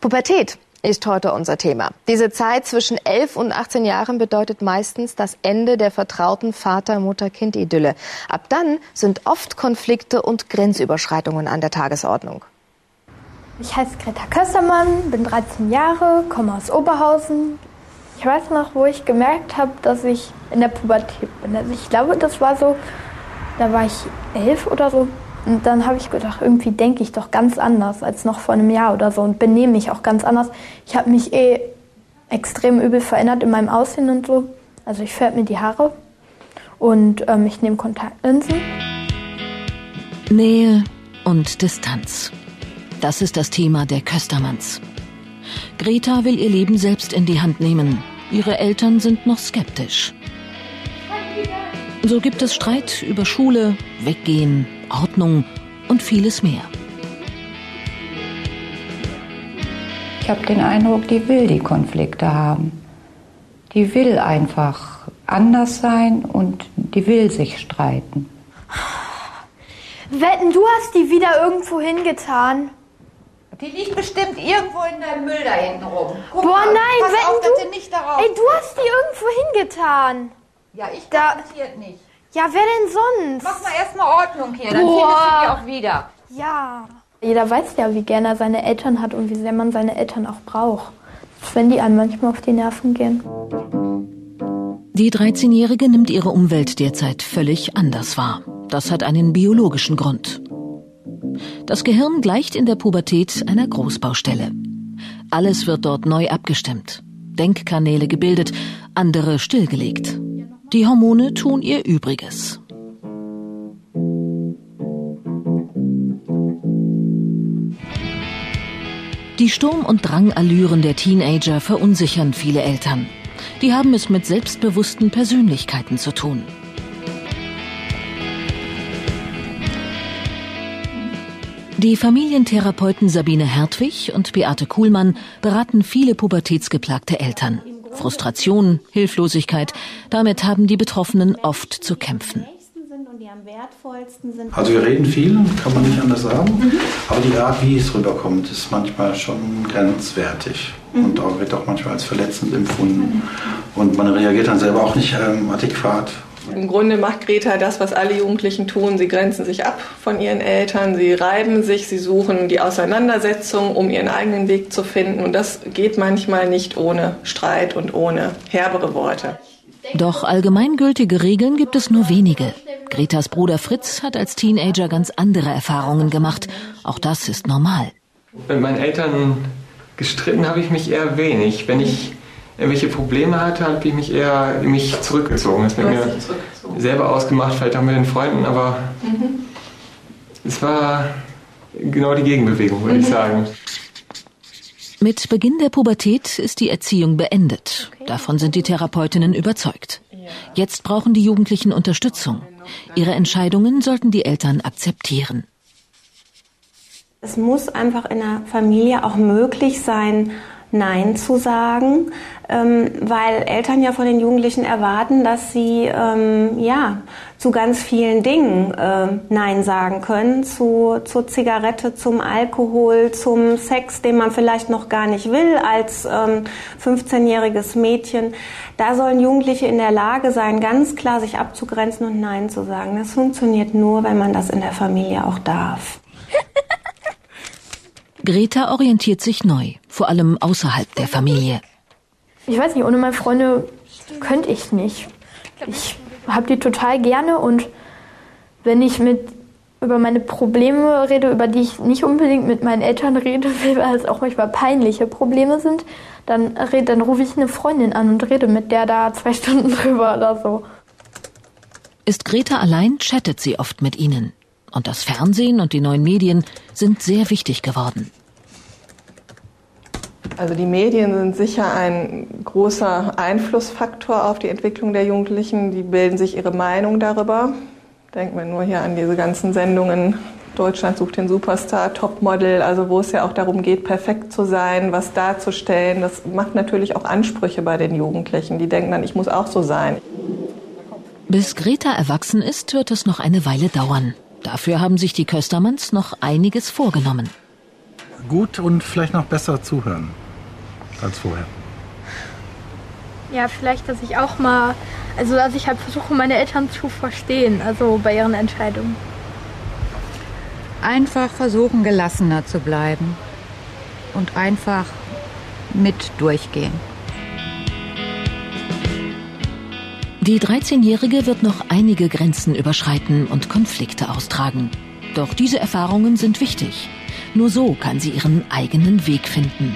Pubertät ist heute unser Thema. Diese Zeit zwischen 11 und 18 Jahren bedeutet meistens das Ende der vertrauten Vater-Mutter-Kind-Idylle. Ab dann sind oft Konflikte und Grenzüberschreitungen an der Tagesordnung. Ich heiße Greta Köstermann, bin 13 Jahre, komme aus Oberhausen. Ich weiß noch, wo ich gemerkt habe, dass ich in der Pubertät bin. Also ich glaube, das war so, da war ich elf oder so. Und dann habe ich gedacht, irgendwie denke ich doch ganz anders als noch vor einem Jahr oder so und benehme mich auch ganz anders. Ich habe mich eh extrem übel verändert in meinem Aussehen und so. Also ich färbe mir die Haare und ähm, ich nehme Kontaktlinsen. Nähe und Distanz. Das ist das Thema der Köstermanns. Greta will ihr Leben selbst in die Hand nehmen. Ihre Eltern sind noch skeptisch. So gibt es Streit über Schule, Weggehen, Ordnung und vieles mehr. Ich habe den Eindruck, die will die Konflikte haben. Die will einfach anders sein und die will sich streiten. Wetten, du hast die wieder irgendwo hingetan. Die liegt bestimmt irgendwo in deinem Müll da hinten rum. Guck Boah, mal, nein, pass wetten auf, du, dass du nicht darauf Ey, du hast die irgendwo hingetan. Ja, ich Da- garantiert nicht. Ja, wer denn sonst? Mach mal erstmal Ordnung hier, dann Boah. findest du die auch wieder. Ja. Jeder weiß ja, wie gerne er seine Eltern hat und wie sehr man seine Eltern auch braucht. Wenn die einem manchmal auf die Nerven gehen. Die 13-Jährige nimmt ihre Umwelt derzeit völlig anders wahr. Das hat einen biologischen Grund. Das Gehirn gleicht in der Pubertät einer Großbaustelle. Alles wird dort neu abgestimmt. Denkkanäle gebildet, andere stillgelegt. Die Hormone tun ihr Übriges. Die Sturm- und Drangallüren der Teenager verunsichern viele Eltern. Die haben es mit selbstbewussten Persönlichkeiten zu tun. Die Familientherapeuten Sabine Hertwig und Beate Kuhlmann beraten viele pubertätsgeplagte Eltern. Frustration, Hilflosigkeit, damit haben die Betroffenen oft zu kämpfen. Also wir reden viel, kann man nicht anders sagen. Aber die Art, wie es rüberkommt, ist manchmal schon grenzwertig. Und auch, wird auch manchmal als verletzend empfunden. Und man reagiert dann selber auch nicht ähm, adäquat. Im Grunde macht Greta das, was alle Jugendlichen tun. Sie grenzen sich ab von ihren Eltern, sie reiben sich, sie suchen die Auseinandersetzung, um ihren eigenen Weg zu finden. Und das geht manchmal nicht ohne Streit und ohne herbere Worte. Doch allgemeingültige Regeln gibt es nur wenige. Gretas Bruder Fritz hat als Teenager ganz andere Erfahrungen gemacht. Auch das ist normal. Mit meinen Eltern gestritten habe ich mich eher wenig. Wenn ich irgendwelche Probleme hatte, habe ich mich eher in mich zurückgezogen. Das mit mir selber ausgemacht, vielleicht auch mit den Freunden, aber es war genau die Gegenbewegung, würde ich sagen. Mit Beginn der Pubertät ist die Erziehung beendet. Davon sind die Therapeutinnen überzeugt. Jetzt brauchen die Jugendlichen Unterstützung. Ihre Entscheidungen sollten die Eltern akzeptieren. Es muss einfach in der Familie auch möglich sein, Nein zu sagen, ähm, weil Eltern ja von den Jugendlichen erwarten, dass sie ähm, ja zu ganz vielen Dingen ähm, Nein sagen können, zu, zur Zigarette, zum Alkohol, zum Sex, den man vielleicht noch gar nicht will als ähm, 15-jähriges Mädchen. Da sollen Jugendliche in der Lage sein, ganz klar sich abzugrenzen und Nein zu sagen. Das funktioniert nur, wenn man das in der Familie auch darf. Greta orientiert sich neu, vor allem außerhalb der Familie. Ich weiß nicht, ohne meine Freunde könnte ich nicht. Ich habe die total gerne und wenn ich mit über meine Probleme rede, über die ich nicht unbedingt mit meinen Eltern rede, weil es auch manchmal peinliche Probleme sind, dann, red, dann rufe ich eine Freundin an und rede mit der da zwei Stunden drüber oder so. Ist Greta allein, chattet sie oft mit ihnen. Und das Fernsehen und die neuen Medien sind sehr wichtig geworden. Also die Medien sind sicher ein großer Einflussfaktor auf die Entwicklung der Jugendlichen. Die bilden sich ihre Meinung darüber. Denken wir nur hier an diese ganzen Sendungen. Deutschland sucht den Superstar, Topmodel, also wo es ja auch darum geht, perfekt zu sein, was darzustellen. Das macht natürlich auch Ansprüche bei den Jugendlichen. Die denken dann, ich muss auch so sein. Bis Greta erwachsen ist, wird es noch eine Weile dauern. Dafür haben sich die Köstermanns noch einiges vorgenommen. gut und vielleicht noch besser zuhören als vorher. Ja, vielleicht, dass ich auch mal, also dass ich halt versuche, meine Eltern zu verstehen, also bei ihren Entscheidungen. Einfach versuchen, gelassener zu bleiben und einfach mit durchgehen. Die 13-Jährige wird noch einige Grenzen überschreiten und Konflikte austragen. Doch diese Erfahrungen sind wichtig. Nur so kann sie ihren eigenen Weg finden.